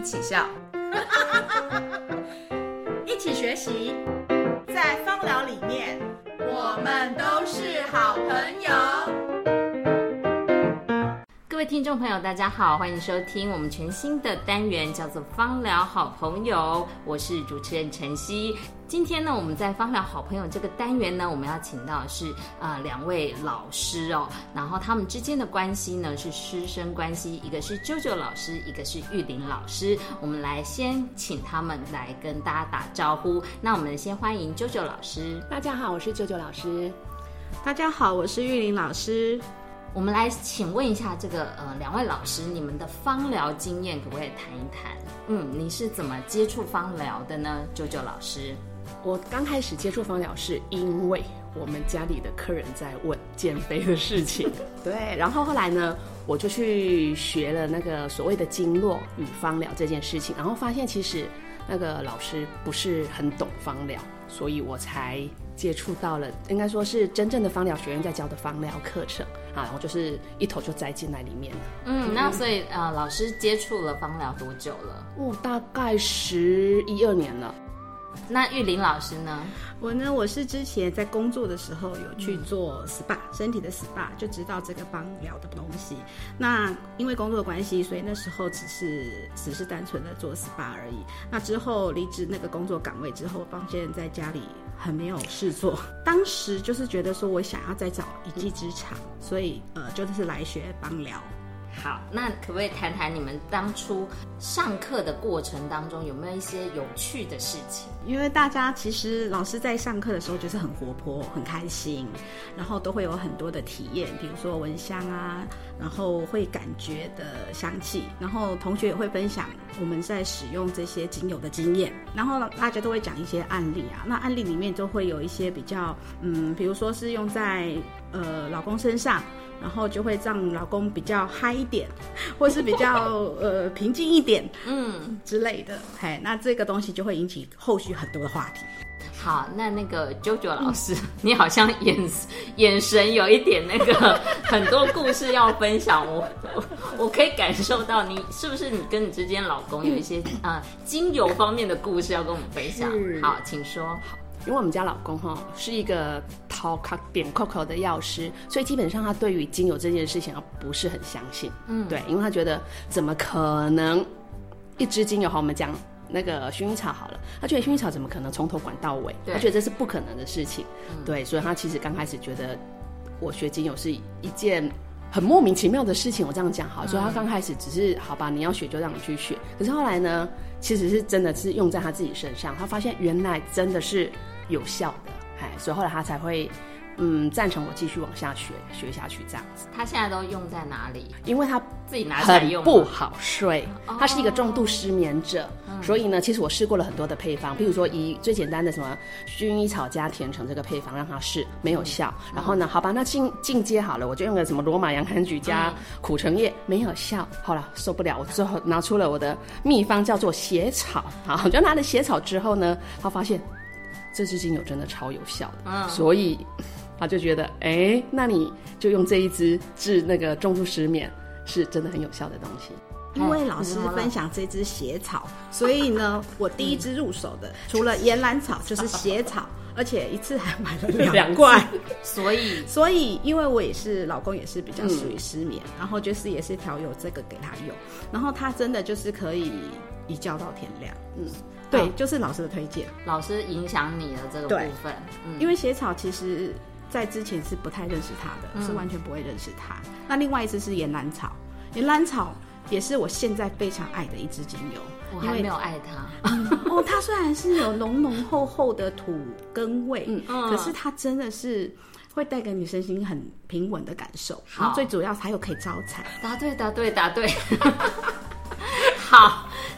一起笑，一起学习，在芳疗里面，我们都是好朋友。听众朋友，大家好，欢迎收听我们全新的单元，叫做“芳疗好朋友”，我是主持人晨曦。今天呢，我们在芳疗好朋友这个单元呢，我们要请到是啊两位老师哦，然后他们之间的关系呢是师生关系，一个是啾啾老师，一个是玉玲老师。我们来先请他们来跟大家打招呼。那我们先欢迎啾啾老师。大家好，我是啾啾老师。大家好，我是玉玲老师。我们来请问一下这个呃两位老师，你们的芳疗经验可不可以谈一谈？嗯，你是怎么接触芳疗的呢？九九老师。我刚开始接触芳疗是因为我们家里的客人在问减肥的事情，对，然后后来呢，我就去学了那个所谓的经络与芳疗这件事情，然后发现其实那个老师不是很懂芳疗，所以我才接触到了，应该说是真正的芳疗学院在教的芳疗课程啊，然后就是一头就栽进来里面了。嗯，那所以呃，老师接触了芳疗多久了？哦，大概十一二年了。那玉林老师呢？我呢，我是之前在工作的时候有去做 SPA，身体的 SPA，就知道这个芳疗的东西。那因为工作的关系，所以那时候只是只是单纯的做 SPA 而已。那之后离职那个工作岗位之后，发现在家里很没有事做。当时就是觉得说我想要再找一技之长，所以呃，就是来学帮聊。好，那可不可以谈谈你们当初上课的过程当中有没有一些有趣的事情？因为大家其实老师在上课的时候就是很活泼、很开心，然后都会有很多的体验，比如说闻香啊，然后会感觉的香气，然后同学也会分享我们在使用这些精油的经验，然后大家都会讲一些案例啊。那案例里面就会有一些比较，嗯，比如说是用在呃老公身上。然后就会让老公比较嗨一点，或是比较 呃平静一点，嗯之类的。嘿，那这个东西就会引起后续很多的话题。好，那那个 JoJo 老师，你好像眼眼神有一点那个很多故事要分享，我我我可以感受到你是不是你跟你之间老公有一些啊精油方面的故事要跟我们分享？好，请说。因为我们家老公哈是一个掏卡点扣扣的药师，所以基本上他对于精油这件事情啊不是很相信。嗯，对，因为他觉得怎么可能一支精油好，我们讲那个薰衣草好了，他觉得薰衣草怎么可能从头管到尾？他觉得这是不可能的事情。对，所以他其实刚开始觉得我学精油是一件很莫名其妙的事情。我这样讲好，所以他刚开始只是好吧，你要学就让你去学。可是后来呢，其实是真的是用在他自己身上，他发现原来真的是。有效的，哎，所以后来他才会，嗯，赞成我继续往下学，学下去这样子。他现在都用在哪里？因为他自己拿来用，不好睡。他是一个重度失眠者，所以呢，其实我试过了很多的配方，比如说以最简单的什么薰衣草加甜橙这个配方让他试，没有效。然后呢，好吧，那进进阶好了，我就用个什么罗马洋甘菊加苦橙叶，没有效。好了受不了，我最后拿出了我的秘方，叫做血草。好，就拿了血草之后呢，他发现。这支精油真的超有效的，所以他就觉得，哎，那你就用这一支治那个重度失眠，是真的很有效的东西。因为老师分享这支血草，所以呢，我第一支入手的除了岩兰草就是血草，而且一次还买了 两罐。所以，所以因为我也是老公也是比较属于失眠，然后就是也是调有这个给他用，然后他真的就是可以一觉到天亮。嗯。对，就是老师的推荐。老师影响你的这个部分，嗯因为血草其实在之前是不太认识它的，是完全不会认识它。那另外一支是岩兰草，岩兰草也是我现在非常爱的一支精油。我还没有爱它。哦，它虽然是有浓浓厚厚的土根味，可是它真的是会带给你身心很平稳的感受。然后最主要还有可以招财。答对，答对，答对。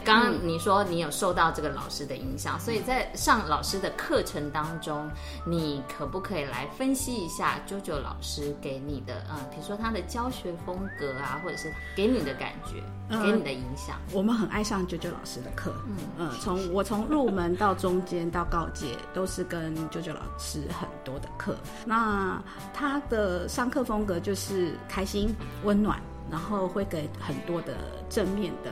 好。刚刚你说你有受到这个老师的影响，所以在上老师的课程当中，你可不可以来分析一下 JoJo 老师给你的，嗯，比如说他的教学风格啊，或者是给你的感觉，给你的影响？我们很爱上 JoJo 老师的课，嗯嗯，从我从入门到中间到告诫，都是跟 JoJo 老师很多的课。那他的上课风格就是开心、温暖，然后会给很多的正面的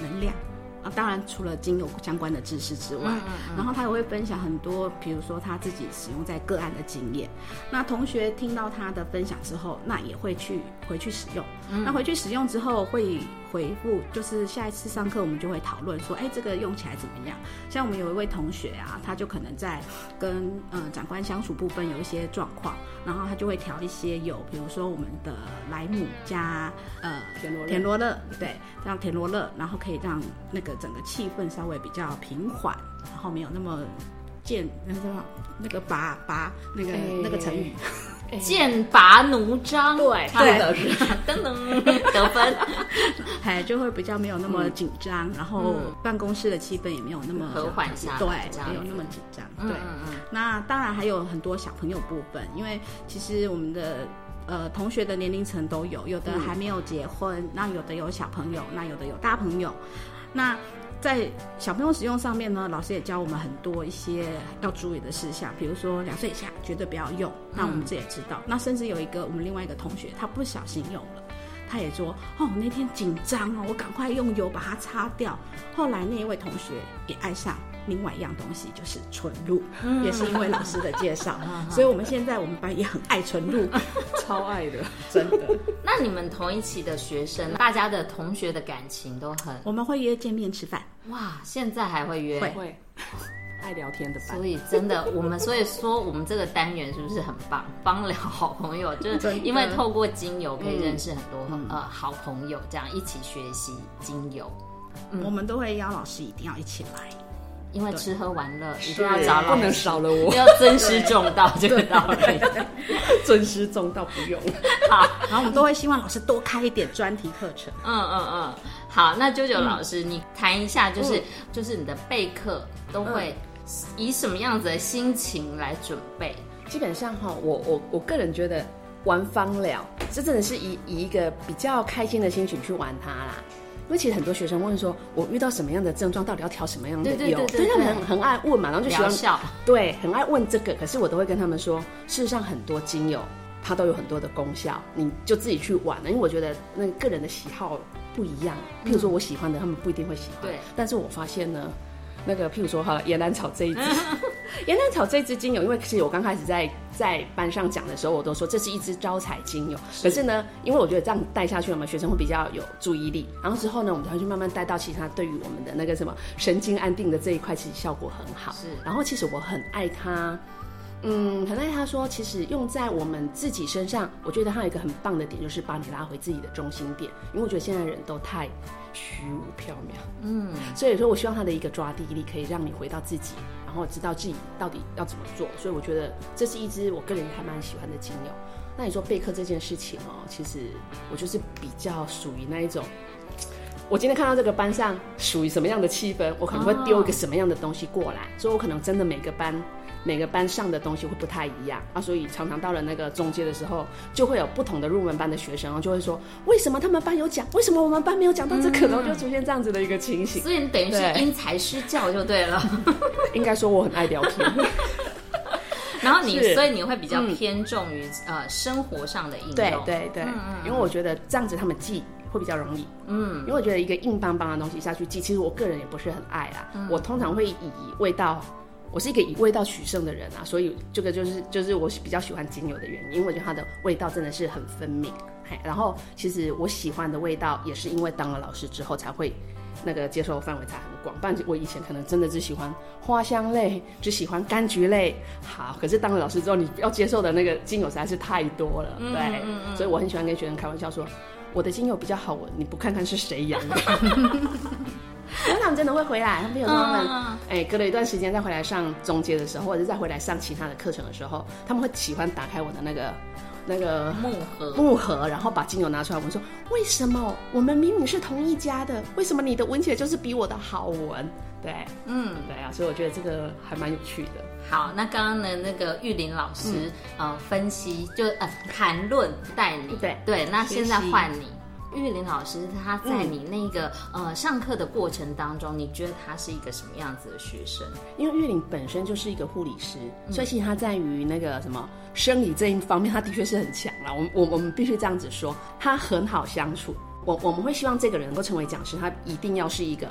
能量。啊，当然除了精油相关的知识之外，然后他也会分享很多，比如说他自己使用在个案的经验。那同学听到他的分享之后，那也会去回去使用。那回去使用之后会回复，就是下一次上课我们就会讨论说，哎，这个用起来怎么样？像我们有一位同学啊，他就可能在跟嗯长官相处部分有一些状况，然后他就会调一些有，比如说我们的莱姆加呃田螺田螺乐，对，让田螺乐，然后可以让那个整个气氛稍微比较平缓，然后没有那么剑那个那个拔拔那个、哎。那个成语，剑拔弩张，对。好对的 噔噔。得分，哎，就会比较没有那么紧张，然后办公室的气氛也没有那么和缓下来对，没有那么紧张，嗯对。嗯嗯，那当然还有很多小朋友部分，因为其实我们的呃同学的年龄层都有，有的还没有结婚，那有的有小朋友，那有的有大朋友。那在小朋友使用上面呢，老师也教我们很多一些要注意的事项，比如说两岁以下绝对不要用。那我们这也知道。那甚至有一个我们另外一个同学，他不小心用了。他也说：“哦，我那天紧张哦，我赶快用油把它擦掉。”后来那一位同学也爱上另外一样东西，就是纯露，也是因为老师的介绍，所以我们现在我们班也很爱纯露，超爱的。真的。那你们同一期的学生，大家的同学的感情都很我们会约见面吃饭，哇，现在还会约，会。会。爱聊天的班。所，以真的，我们所以说我们这个单元是不是很棒？帮聊好朋友，就是因为透过精油可以认识很多、呃好朋友，这样一起学习精油。我们都会邀老师一定要一起来。因为吃喝玩乐一定要找老不能，少了我，要尊师重道这个道理。尊师重道不用。好，然后我们都会希望老师多开一点专题课程。嗯嗯嗯，好，那九九老师，你谈一下，就是、就是你的备课都会以什么样子的心情来准备？基本上哈，我我我个人觉得玩芳疗，这真的是以以一个比较开心的心情去玩它啦。因为其实很多学生问说，我遇到什么样的症状，到底要调什么样的油？对对对对他们很很爱问嘛，然后就喜欢对，很爱问这个。可是我都会跟他们说，事实上很多精油它都有很多的功效，你就自己去玩了。因为我觉得那个个人的喜好不一样，譬如说我喜欢的，他们不一定会喜欢。对，但是我发现呢，那个譬如说哈，岩兰草这一支，岩兰草这支精油，因为其实我刚开始在在班上讲的时候，我都说这是一支招财精油。可是呢，因为我觉得这样带下去，我们学生会比较有注意力。然后之后呢，我们才会去慢慢带到其他对于我们的那个什么神经安定的这一块，其实效果很好。是然后其实我很爱它。嗯，很爱他说，其实用在我们自己身上，我觉得它有一个很棒的点，就是把你拉回自己的中心点。因为我觉得现在人都太虚无缥缈，嗯，所以说我希望它的一个抓地力，可以让你回到自己，然后知道自己到底要怎么做。所以我觉得这是一支我个人还蛮喜欢的精油。那你说备课这件事情哦，其实我就是比较属于那一种。我今天看到这个班上属于什么样的气氛，我可能会丢一个什么样的东西过来，所以我可能真的每个班每个班上的东西会不太一样啊，所以常常到了那个中阶的时候，就会有不同的入门班的学生，然后就会说，为什么他们班有讲，为什么我们班没有讲到这个，然后就出现这样子的一个情形。所以你等于是因材施教就对了。应该说我很爱聊天，然后你，所以你会比较嗯偏重于、呃生活上的应用。对对对，嗯嗯因为我觉得这样子他们记会比较容易。嗯因为我觉得一个硬邦邦的东西下去记，其实我个人也不是很爱啦。我通常会以味道，我是一个以味道取胜的人啊，所以这个就是就是我比较喜欢精油的原因，因为我觉得它的味道真的是很分明。嘿，然后其实我喜欢的味道也是因为当了老师之后才会。那个接受的范围才很广，不然我以前可能真的只喜欢花香类，只喜欢柑橘类。好，可是当了老师之后，你要接受的那个精油实在是太多了，对，所以我很喜欢跟学生开玩笑说，我的精油比较好闻，你不看看是谁养的。然后他们真的会回来，他们有时候他们嗯哎、隔了一段时间再回来上中阶的时候，或者是再回来上其他的课程的时候，他们会喜欢打开我的那个那个木盒。木盒，然后把精油拿出来闻，说为什么我们明明是同一家的，为什么你的闻起来就是比我的好闻？对，嗯，对啊，所以我觉得这个还蛮有趣的。好，那刚刚的那个玉林老师、呃分析就呃谈论带你对对，那现在换你。玉林老师他在你那个、呃上课的过程当中，你觉得他是一个什么样子的学生？因为玉林本身就是一个护理师，所以其实他在于那个什么生理这一方面，他的确是很强啦。我们我我们必须这样子说，他很好相处。我我们会希望这个人能够成为讲师，他一定要是一个。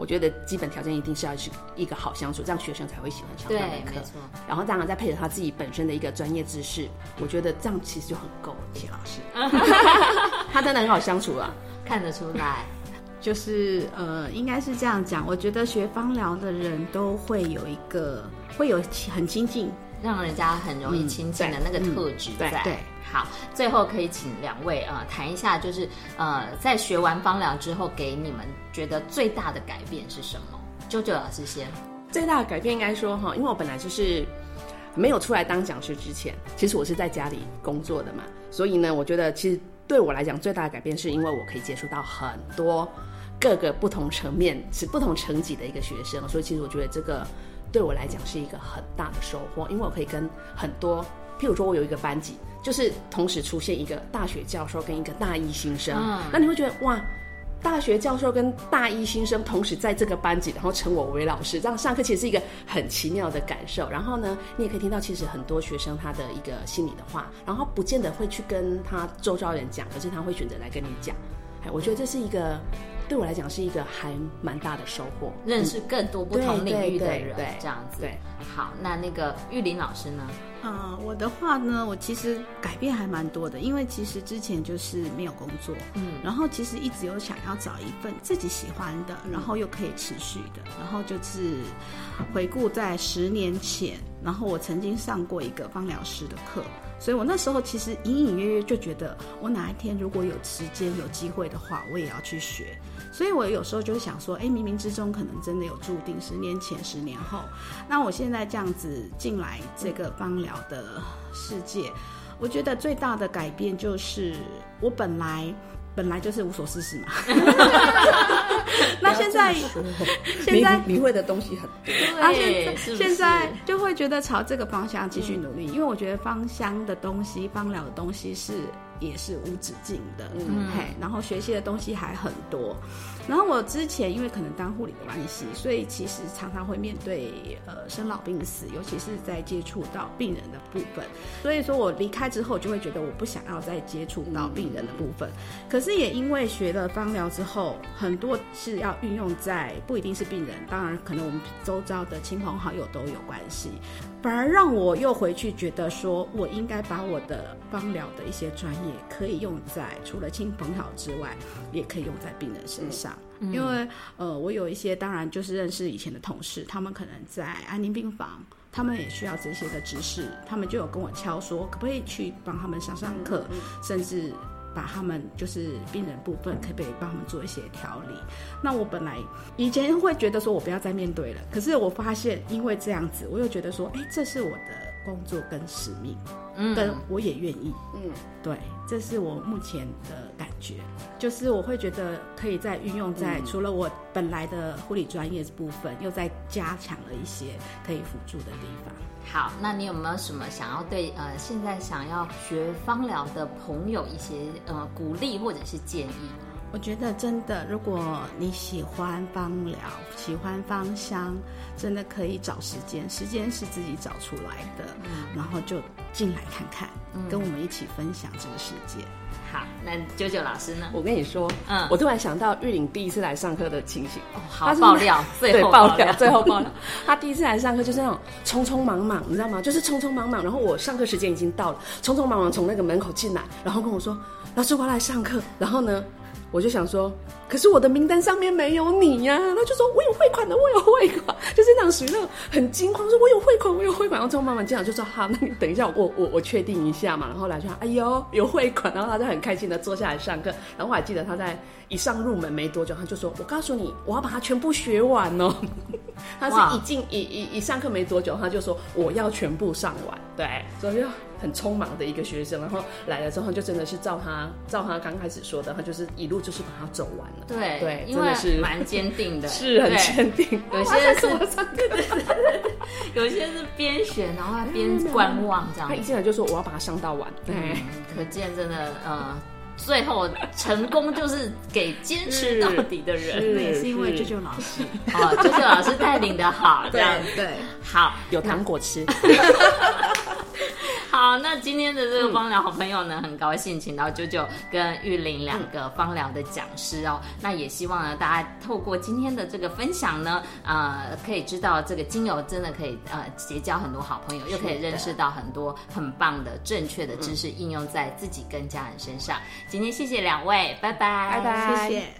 我我觉得基本条件一定是要是一个好相处，这样学生才会喜欢上他的课。没错。然后当然再配合他自己本身的一个专业知识，我觉得这样其实就很够。谢老师，他真的很好相处啊，看得出来。就是呃，应该是这样讲。我觉得学芳疗的人都会有一个会有很亲近，让人家很容易亲近的那个特质在。对，好，最后可以请两位呃谈一下，就是呃在学完芳疗之后，给你们觉得最大的改变是什么？啾啾老师先。最大的改变应该说哈，因为我本来就是没有出来当讲师之前，其实我是在家里工作的嘛，所以呢，我觉得其实对我来讲最大的改变是因为我可以接触到很多。各个不同层面是不同层级的一个学生，所以其实我觉得这个对我来讲是一个很大的收获，因为我可以跟很多，譬如说我有一个班级，就是同时出现一个大学教授跟一个大一新生，嗯那你会觉得哇，大学教授跟大一新生同时在这个班级，然后称我为老师，这样上课其实是一个很奇妙的感受。然后呢，你也可以听到其实很多学生他的一个心里的话，然后不见得会去跟他周遭人讲，可是他会选择来跟你讲。哎，我觉得这是一个。对我来讲是一个还蛮大的收获，认识更多不同领域的人，对这样子。对，好，那那个玉林老师呢？啊，我的话呢，我其实改变还蛮多的，因为其实之前就是没有工作，嗯，然后其实一直有想要找一份自己喜欢的，然后又可以持续的，然后就是回顾在十年前，然后我曾经上过一个芳疗师的课。所以我那时候其实隐隐约约就觉得，我哪一天如果有时间有机会的话，我也要去学。所以我有时候就会想说，哎，冥冥之中可能真的有注定，十年前、十年后，那我现在这样子进来这个芳疗的世界，我觉得最大的改变就是我本来。本来就是无所事事嘛，那现在现在你会的东西很多，而且现在就会觉得朝这个方向继续努力，因为我觉得芳香的东西、芳疗的东西是。也是无止境的，嗯，嘿，然后学习的东西还很多。然后我之前因为可能当护理的关系，所以其实常常会面对呃生老病死，尤其是在接触到病人的部分。所以说我离开之后，就会觉得我不想要再接触到病人的部分。可是也因为学了芳疗之后，很多是要运用在不一定是病人，当然可能我们周遭的亲朋好友都有关系。反而让我又回去觉得说，我应该把我的芳疗的一些专业可以用在除了亲朋好友之外，也可以用在病人身上。因为呃，我有一些当然就是认识以前的同事，他们可能在安宁病房，他们也需要这些的知识，他们就有跟我敲说，可不可以去帮他们上上课，甚至。把他们就是病人部分，可不可以帮他们做一些调理？那我本来以前会觉得说我不要再面对了，可是我发现因为这样子，我又觉得说，哎，这是我的工作跟使命，嗯，跟我也愿意，嗯，对，这是我目前的感觉，就是我会觉得可以再运用在除了我本来的护理专业部分，又再加强了一些可以辅助的地方。好，那你有没有什么想要对呃现在想要学芳疗的朋友一些呃鼓励或者是建议？我觉得真的，如果你喜欢芳疗，喜欢芳香，真的可以找时间，时间是自己找出来的，然后就进来看看，跟我们一起分享这个世界。好，那九九老师呢？我跟你说，嗯，我突然想到玉玲第一次来上课的情形。哦，好爆料，最后，爆料，最后爆料。他第一次来上课就是那种匆匆忙忙，你知道吗？就是匆匆忙忙。然后我上课时间已经到了，匆匆忙忙从那个门口进来，然后跟我说：“老师，我要来上课。”然后呢？我就想说，可是我的名单上面没有你呀。他就说我有汇款的，我有汇款，就是那种属于那种很惊慌，说我有汇款，我有汇款。然后之后慢慢这样就说好，那你等一下，我 我我确定一下嘛。然后来就哎呦有汇款，然后他就很开心的坐下来上课。然后我还记得他在一上入门没多久，他就说我告诉你，我要把它全部学完哦。他是一进一一一上课没多久，他就说我要全部上完。对，所以。很匆忙的一个学生，然后来了之后就真的是照他照他刚开始说的，他就是一路就是把它走完了。对对，真的是蛮坚定的，是很坚定。有些是，对对对，有些是 边选然后边观望这样。他一进来就说我要把它上到完。对，可见真的呃，最后成功就是给坚持到底的人。也是因为舅舅老师，哦，舅舅老师带领的好，这样。对，好。有糖果吃。好，那今天的这个芳疗好朋友呢，很高兴请到九九跟玉玲两个芳疗的讲师哦。那也希望呢，大家透过今天的这个分享呢，呃，可以知道这个精油真的可以呃结交很多好朋友，又可以认识到很多很棒的正确的知识，应用在自己跟家人身上。今天谢谢两位，拜拜，拜拜，谢谢。